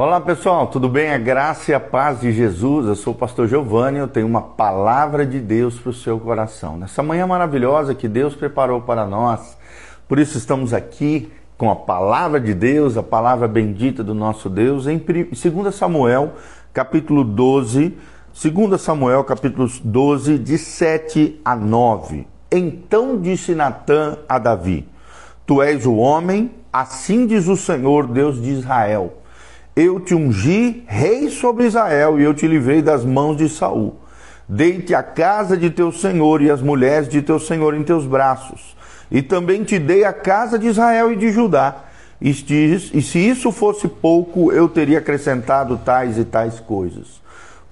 Olá pessoal, tudo bem? A graça e a paz de Jesus. Eu sou o pastor Giovanni, eu tenho uma palavra de Deus para o seu coração. Nessa manhã maravilhosa que Deus preparou para nós, por isso estamos aqui com a palavra de Deus, a palavra bendita do nosso Deus, em 2 Samuel, capítulo 12, 2 Samuel, capítulo 12, de 7 a 9. Então disse Natã a Davi: Tu és o homem, assim diz o Senhor, Deus de Israel eu te ungi rei sobre Israel e eu te livrei das mãos de Saul. Dei-te a casa de teu senhor e as mulheres de teu senhor em teus braços. E também te dei a casa de Israel e de Judá. E, se isso fosse pouco, eu teria acrescentado tais e tais coisas.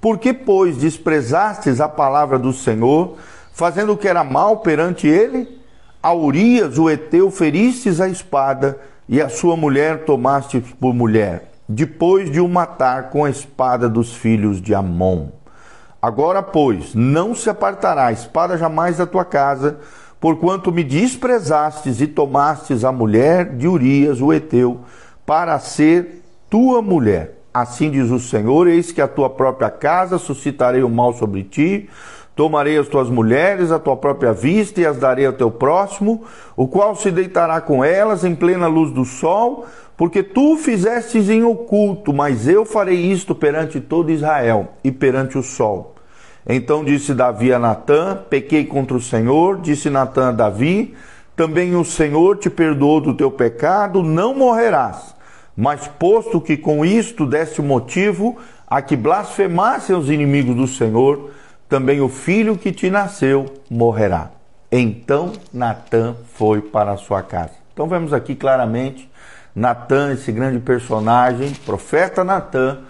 Por que, pois, desprezastes a palavra do Senhor, fazendo o que era mal perante ele? A Urias, o Eteu, feristes a espada, e a sua mulher tomastes por mulher depois de o matar com a espada dos filhos de Amon. Agora, pois, não se apartará a espada jamais da tua casa, porquanto me desprezastes e tomastes a mulher de Urias, o Eteu, para ser tua mulher. Assim diz o Senhor: Eis que a tua própria casa suscitarei o mal sobre ti, Tomarei as tuas mulheres à tua própria vista e as darei ao teu próximo, o qual se deitará com elas em plena luz do sol, porque tu fizestes em oculto, mas eu farei isto perante todo Israel e perante o sol. Então disse Davi a Natã: Pequei contra o Senhor. Disse Natã a Davi: Também o Senhor te perdoou do teu pecado, não morrerás. Mas posto que com isto deste motivo a que blasfemassem os inimigos do Senhor, também o filho que te nasceu morrerá. Então Natã foi para a sua casa. Então vemos aqui claramente Natã, esse grande personagem, profeta Natã,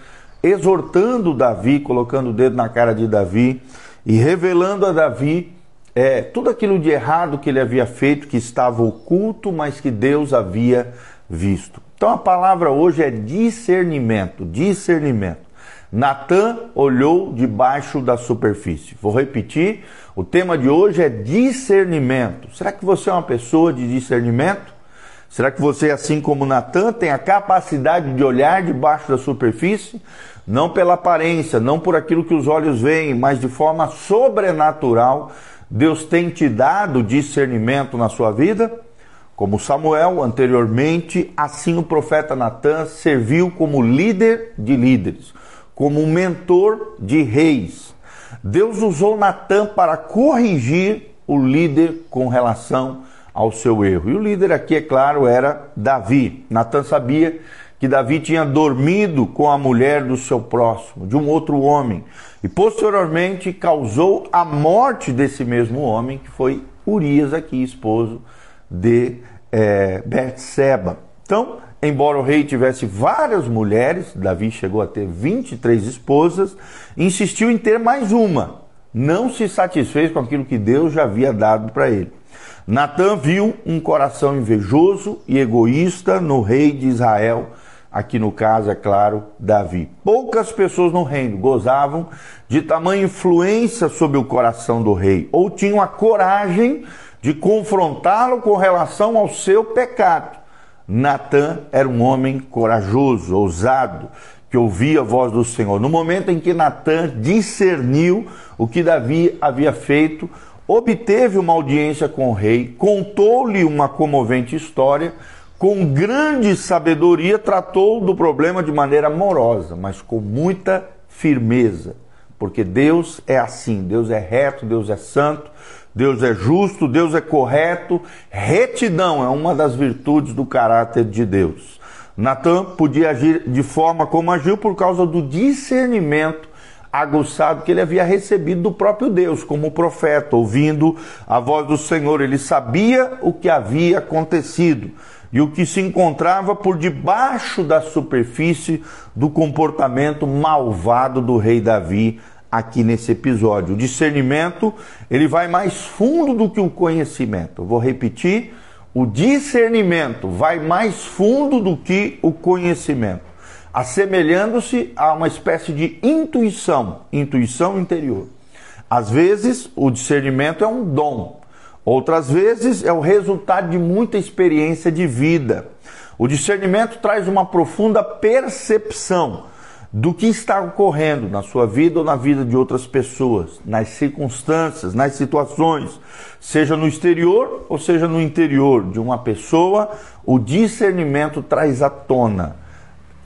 exortando Davi, colocando o dedo na cara de Davi e revelando a Davi é, tudo aquilo de errado que ele havia feito, que estava oculto, mas que Deus havia visto. Então a palavra hoje é discernimento, discernimento. Natã olhou debaixo da superfície. Vou repetir, o tema de hoje é discernimento. Será que você é uma pessoa de discernimento? Será que você, assim como Natã, tem a capacidade de olhar debaixo da superfície? Não pela aparência, não por aquilo que os olhos veem, mas de forma sobrenatural. Deus tem te dado discernimento na sua vida? Como Samuel anteriormente, assim o profeta Natã serviu como líder de líderes como mentor de reis. Deus usou Natan para corrigir o líder com relação ao seu erro. E o líder aqui, é claro, era Davi. Natan sabia que Davi tinha dormido com a mulher do seu próximo, de um outro homem, e posteriormente causou a morte desse mesmo homem, que foi Urias, aqui, esposo de é, Betseba. Então, Embora o rei tivesse várias mulheres, Davi chegou a ter 23 esposas, insistiu em ter mais uma. Não se satisfez com aquilo que Deus já havia dado para ele. Natã viu um coração invejoso e egoísta no rei de Israel, aqui no caso, é claro, Davi. Poucas pessoas no reino gozavam de tamanha influência sobre o coração do rei, ou tinham a coragem de confrontá-lo com relação ao seu pecado. Natã era um homem corajoso, ousado, que ouvia a voz do Senhor. No momento em que Natã discerniu o que Davi havia feito, obteve uma audiência com o rei, contou-lhe uma comovente história, com grande sabedoria tratou do problema de maneira amorosa, mas com muita firmeza, porque Deus é assim, Deus é reto, Deus é santo, Deus é justo, Deus é correto. Retidão é uma das virtudes do caráter de Deus. Natan podia agir de forma como agiu por causa do discernimento aguçado que ele havia recebido do próprio Deus, como profeta, ouvindo a voz do Senhor. Ele sabia o que havia acontecido e o que se encontrava por debaixo da superfície do comportamento malvado do rei Davi aqui nesse episódio. O discernimento, ele vai mais fundo do que o conhecimento. Eu vou repetir, o discernimento vai mais fundo do que o conhecimento, assemelhando-se a uma espécie de intuição, intuição interior. Às vezes, o discernimento é um dom. Outras vezes é o resultado de muita experiência de vida. O discernimento traz uma profunda percepção do que está ocorrendo na sua vida ou na vida de outras pessoas, nas circunstâncias, nas situações, seja no exterior ou seja no interior de uma pessoa, o discernimento traz à tona.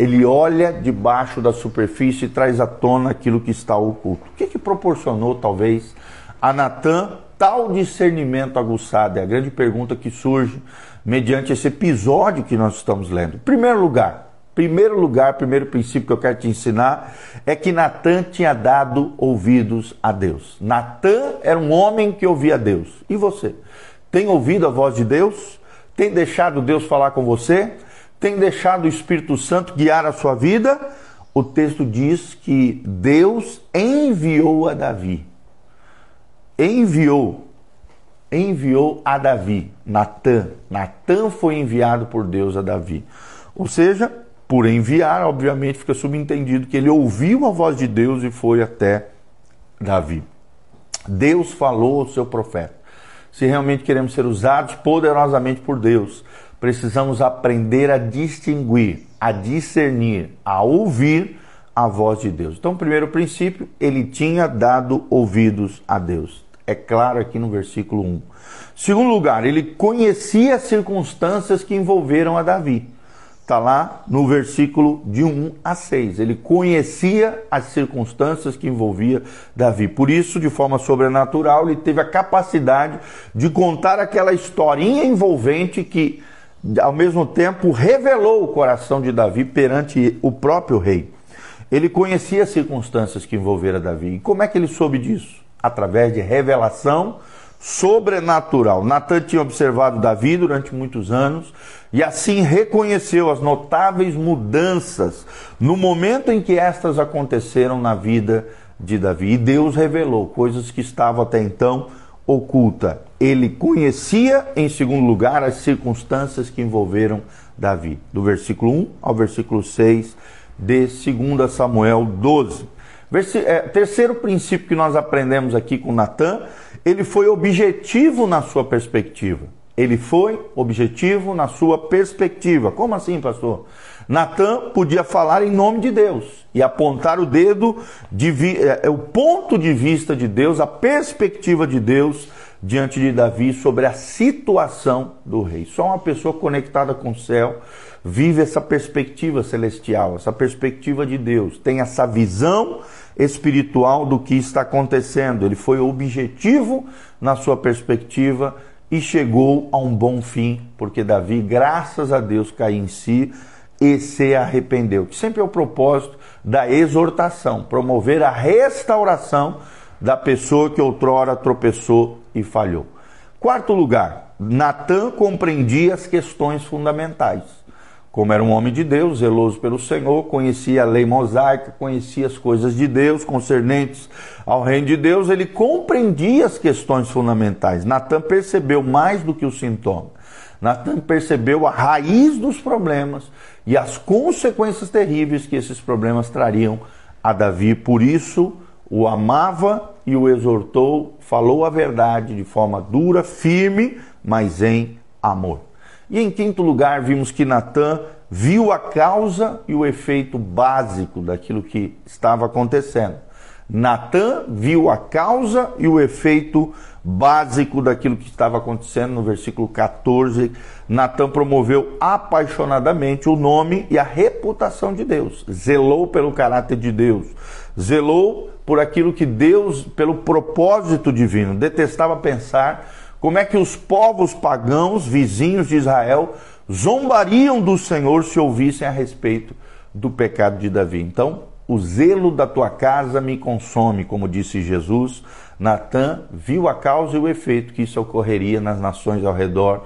Ele olha debaixo da superfície e traz à tona aquilo que está oculto. O que, que proporcionou, talvez, a Natan tal discernimento aguçado? É a grande pergunta que surge mediante esse episódio que nós estamos lendo. Primeiro lugar, Primeiro lugar, primeiro princípio que eu quero te ensinar é que Natan tinha dado ouvidos a Deus. Natan era um homem que ouvia Deus. E você? Tem ouvido a voz de Deus? Tem deixado Deus falar com você? Tem deixado o Espírito Santo guiar a sua vida? O texto diz que Deus enviou a Davi. Enviou. Enviou a Davi. Natan. Natan foi enviado por Deus a Davi. Ou seja, por enviar, obviamente fica subentendido que ele ouviu a voz de Deus e foi até Davi. Deus falou ao seu profeta. Se realmente queremos ser usados poderosamente por Deus, precisamos aprender a distinguir, a discernir, a ouvir a voz de Deus. Então, primeiro princípio, ele tinha dado ouvidos a Deus. É claro aqui no versículo 1. Segundo lugar, ele conhecia as circunstâncias que envolveram a Davi. Está lá no versículo de 1 a 6. Ele conhecia as circunstâncias que envolvia Davi. Por isso, de forma sobrenatural, ele teve a capacidade de contar aquela historinha envolvente que, ao mesmo tempo, revelou o coração de Davi perante o próprio rei. Ele conhecia as circunstâncias que envolveram Davi. E como é que ele soube disso? Através de revelação sobrenatural. Natan tinha observado Davi durante muitos anos e assim reconheceu as notáveis mudanças no momento em que estas aconteceram na vida de Davi. E Deus revelou coisas que estavam até então oculta. Ele conhecia, em segundo lugar, as circunstâncias que envolveram Davi. Do versículo 1 ao versículo 6 de 2 Samuel 12. Versi é, terceiro princípio que nós aprendemos aqui com Natan ele foi objetivo na sua perspectiva. Ele foi objetivo na sua perspectiva. Como assim, pastor? Natan podia falar em nome de Deus e apontar o dedo, de, é, é, o ponto de vista de Deus, a perspectiva de Deus diante de Davi sobre a situação do rei. Só uma pessoa conectada com o céu vive essa perspectiva celestial, essa perspectiva de Deus, tem essa visão espiritual do que está acontecendo. Ele foi objetivo na sua perspectiva e chegou a um bom fim, porque Davi, graças a Deus, caiu em si e se arrependeu. Que sempre é o propósito da exortação, promover a restauração da pessoa que outrora tropeçou e falhou. Quarto lugar, Natan compreendia as questões fundamentais. Como era um homem de Deus, zeloso pelo Senhor, conhecia a lei mosaica, conhecia as coisas de Deus concernentes ao reino de Deus, ele compreendia as questões fundamentais. Natan percebeu mais do que o sintoma. Natan percebeu a raiz dos problemas e as consequências terríveis que esses problemas trariam a Davi. Por isso, o amava e o exortou, falou a verdade de forma dura, firme, mas em amor. E em quinto lugar, vimos que Natan viu a causa e o efeito básico daquilo que estava acontecendo. Natan viu a causa e o efeito básico daquilo que estava acontecendo no versículo 14. Natan promoveu apaixonadamente o nome e a reputação de Deus, zelou pelo caráter de Deus, zelou por aquilo que Deus, pelo propósito divino, detestava pensar como é que os povos pagãos, vizinhos de Israel, zombariam do Senhor se ouvissem a respeito do pecado de Davi. Então, o zelo da tua casa me consome, como disse Jesus. Natã viu a causa e o efeito que isso ocorreria nas nações ao redor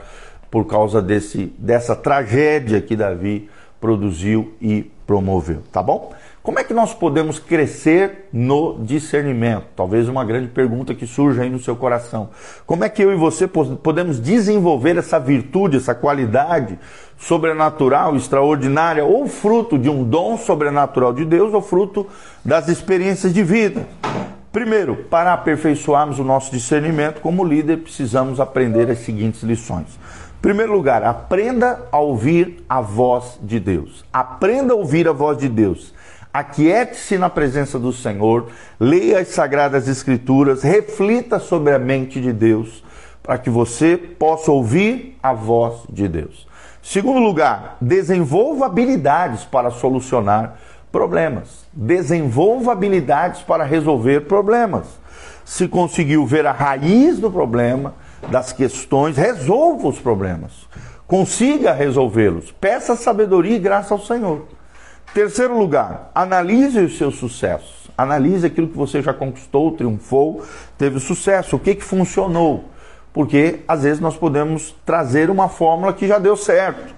por causa desse, dessa tragédia que Davi produziu e promoveu. Tá bom? Como é que nós podemos crescer no discernimento? Talvez uma grande pergunta que surja aí no seu coração. Como é que eu e você podemos desenvolver essa virtude, essa qualidade sobrenatural, extraordinária, ou fruto de um dom sobrenatural de Deus, ou fruto das experiências de vida? Primeiro, para aperfeiçoarmos o nosso discernimento como líder, precisamos aprender as seguintes lições. primeiro lugar, aprenda a ouvir a voz de Deus. Aprenda a ouvir a voz de Deus. Aquiete-se na presença do Senhor, leia as sagradas escrituras, reflita sobre a mente de Deus, para que você possa ouvir a voz de Deus. Segundo lugar, desenvolva habilidades para solucionar problemas. Desenvolva habilidades para resolver problemas. Se conseguiu ver a raiz do problema, das questões, resolva os problemas. Consiga resolvê-los. Peça sabedoria e graça ao Senhor. Terceiro lugar, analise os seus sucessos. Analise aquilo que você já conquistou, triunfou, teve sucesso, o que, que funcionou. Porque às vezes nós podemos trazer uma fórmula que já deu certo.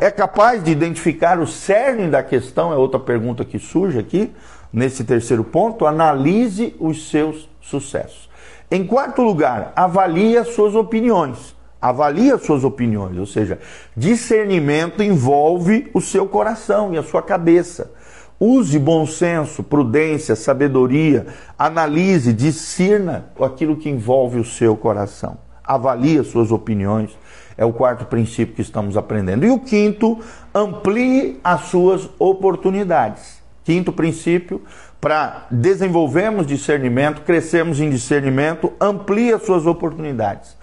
É capaz de identificar o cerne da questão? É outra pergunta que surge aqui, nesse terceiro ponto. Analise os seus sucessos. Em quarto lugar, avalie as suas opiniões. Avalie as suas opiniões, ou seja, discernimento envolve o seu coração e a sua cabeça. Use bom senso, prudência, sabedoria, analise, discirna aquilo que envolve o seu coração. Avalie as suas opiniões. É o quarto princípio que estamos aprendendo. E o quinto, amplie as suas oportunidades. Quinto princípio, para desenvolvermos discernimento, crescermos em discernimento, amplie as suas oportunidades.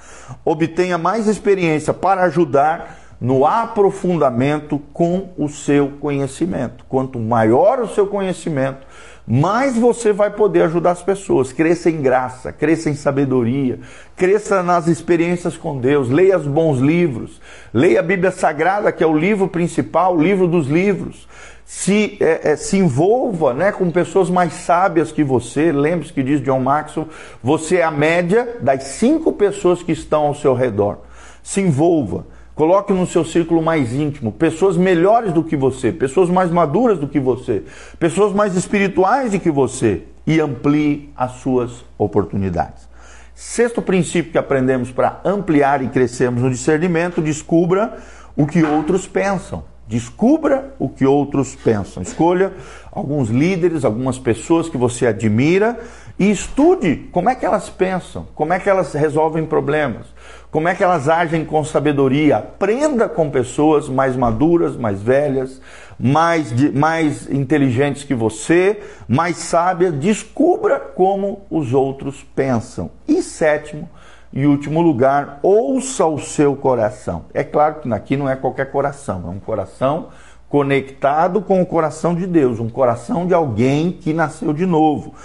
Obtenha mais experiência para ajudar no aprofundamento com o seu conhecimento. Quanto maior o seu conhecimento, mais você vai poder ajudar as pessoas. Cresça em graça, cresça em sabedoria, cresça nas experiências com Deus, leia os bons livros, leia a Bíblia Sagrada, que é o livro principal, o livro dos livros se, é, é, se envolva né, com pessoas mais sábias que você. Lembre-se que diz John Maxwell: você é a média das cinco pessoas que estão ao seu redor. Se envolva. Coloque no seu círculo mais íntimo pessoas melhores do que você, pessoas mais maduras do que você, pessoas mais espirituais do que você e amplie as suas oportunidades. Sexto princípio que aprendemos para ampliar e crescermos no discernimento: descubra o que outros pensam. Descubra o que outros pensam. Escolha alguns líderes, algumas pessoas que você admira e estude como é que elas pensam, como é que elas resolvem problemas, como é que elas agem com sabedoria. Aprenda com pessoas mais maduras, mais velhas, mais, mais inteligentes que você, mais sábias. Descubra como os outros pensam. E sétimo, e último lugar, ouça o seu coração. É claro que aqui não é qualquer coração, é um coração conectado com o coração de Deus, um coração de alguém que nasceu de novo,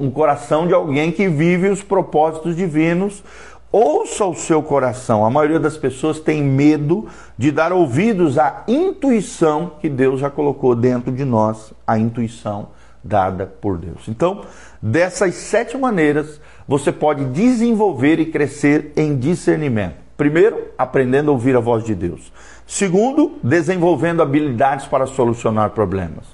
um coração de alguém que vive os propósitos divinos. Ouça o seu coração. A maioria das pessoas tem medo de dar ouvidos à intuição que Deus já colocou dentro de nós, a intuição dada por Deus. Então, dessas sete maneiras, você pode desenvolver e crescer em discernimento. Primeiro, aprendendo a ouvir a voz de Deus. Segundo, desenvolvendo habilidades para solucionar problemas.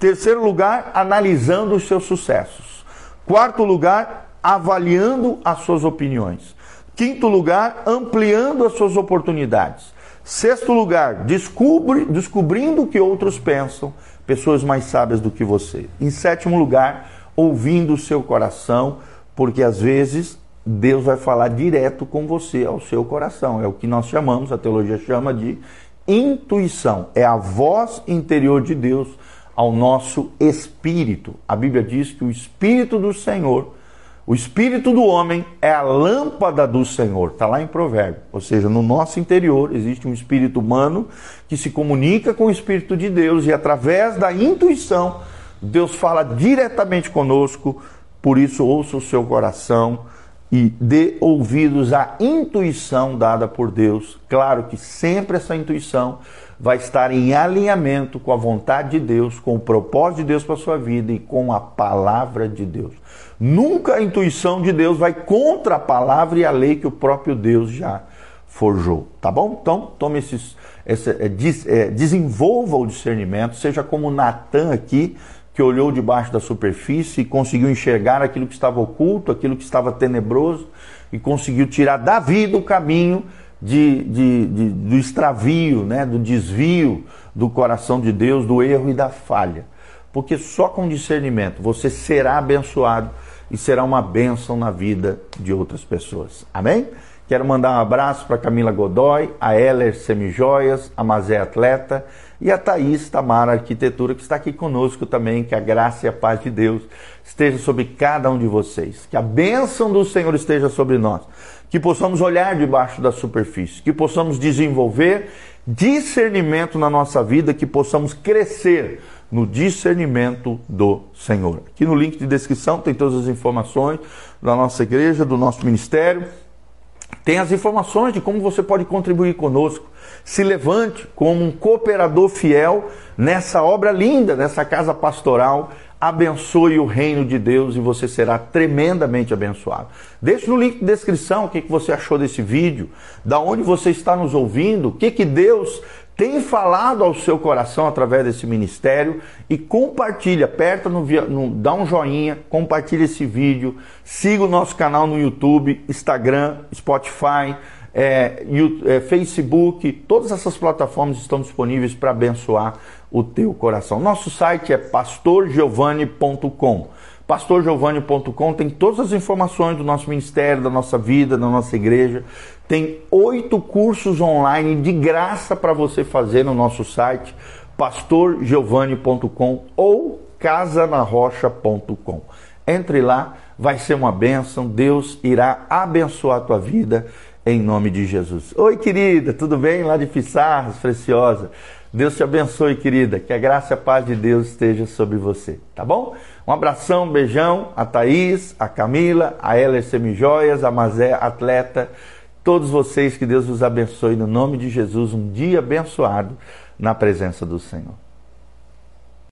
Terceiro lugar, analisando os seus sucessos. Quarto lugar, avaliando as suas opiniões. Quinto lugar, ampliando as suas oportunidades. Sexto lugar, descubri, descobrindo o que outros pensam, pessoas mais sábias do que você. Em sétimo lugar, ouvindo o seu coração, porque às vezes Deus vai falar direto com você, ao seu coração. É o que nós chamamos, a teologia chama de intuição. É a voz interior de Deus ao nosso espírito. A Bíblia diz que o espírito do Senhor, o espírito do homem é a lâmpada do Senhor. Está lá em Provérbio. Ou seja, no nosso interior existe um espírito humano que se comunica com o espírito de Deus e através da intuição Deus fala diretamente conosco por isso, ouça o seu coração e dê ouvidos à intuição dada por Deus. Claro que sempre essa intuição vai estar em alinhamento com a vontade de Deus, com o propósito de Deus para a sua vida e com a palavra de Deus. Nunca a intuição de Deus vai contra a palavra e a lei que o próprio Deus já forjou. Tá bom? Então, tome esses, esse, é, des, é, desenvolva o discernimento, seja como Natan aqui que olhou debaixo da superfície e conseguiu enxergar aquilo que estava oculto, aquilo que estava tenebroso, e conseguiu tirar Davi do caminho de, de, de, do extravio, né, do desvio do coração de Deus, do erro e da falha. Porque só com discernimento você será abençoado e será uma bênção na vida de outras pessoas. Amém? Quero mandar um abraço para Camila Godoy, a Heller Semijoias, a Mazé Atleta e a Thaís Tamara Arquitetura, que está aqui conosco também. Que a graça e a paz de Deus esteja sobre cada um de vocês. Que a bênção do Senhor esteja sobre nós. Que possamos olhar debaixo da superfície. Que possamos desenvolver discernimento na nossa vida. Que possamos crescer no discernimento do Senhor. Aqui no link de descrição tem todas as informações da nossa igreja, do nosso ministério. Tem as informações de como você pode contribuir conosco. Se levante como um cooperador fiel nessa obra linda, nessa casa pastoral. Abençoe o reino de Deus e você será tremendamente abençoado. Deixe no link de descrição o que você achou desse vídeo, da onde você está nos ouvindo, o que, que Deus tem falado ao seu coração através desse ministério e compartilha, aperta no, no, dá um joinha, compartilha esse vídeo, siga o nosso canal no YouTube, Instagram, Spotify, é, é, Facebook, todas essas plataformas estão disponíveis para abençoar o teu coração. Nosso site é pastorgiovanni.com pastorgiovanni.com tem todas as informações do nosso ministério, da nossa vida, da nossa igreja. Tem oito cursos online de graça para você fazer no nosso site, pastorgiovanni.com ou casanarrocha.com. Entre lá, vai ser uma bênção, Deus irá abençoar a tua vida em nome de Jesus. Oi, querida, tudo bem? Lá de Pissarras, Preciosa. Deus te abençoe, querida. Que a graça e a paz de Deus esteja sobre você, tá bom? Um abração, um beijão a Thaís, a Camila, a Heller Semijoias, a Mazé Atleta, todos vocês, que Deus os abençoe no nome de Jesus. Um dia abençoado na presença do Senhor.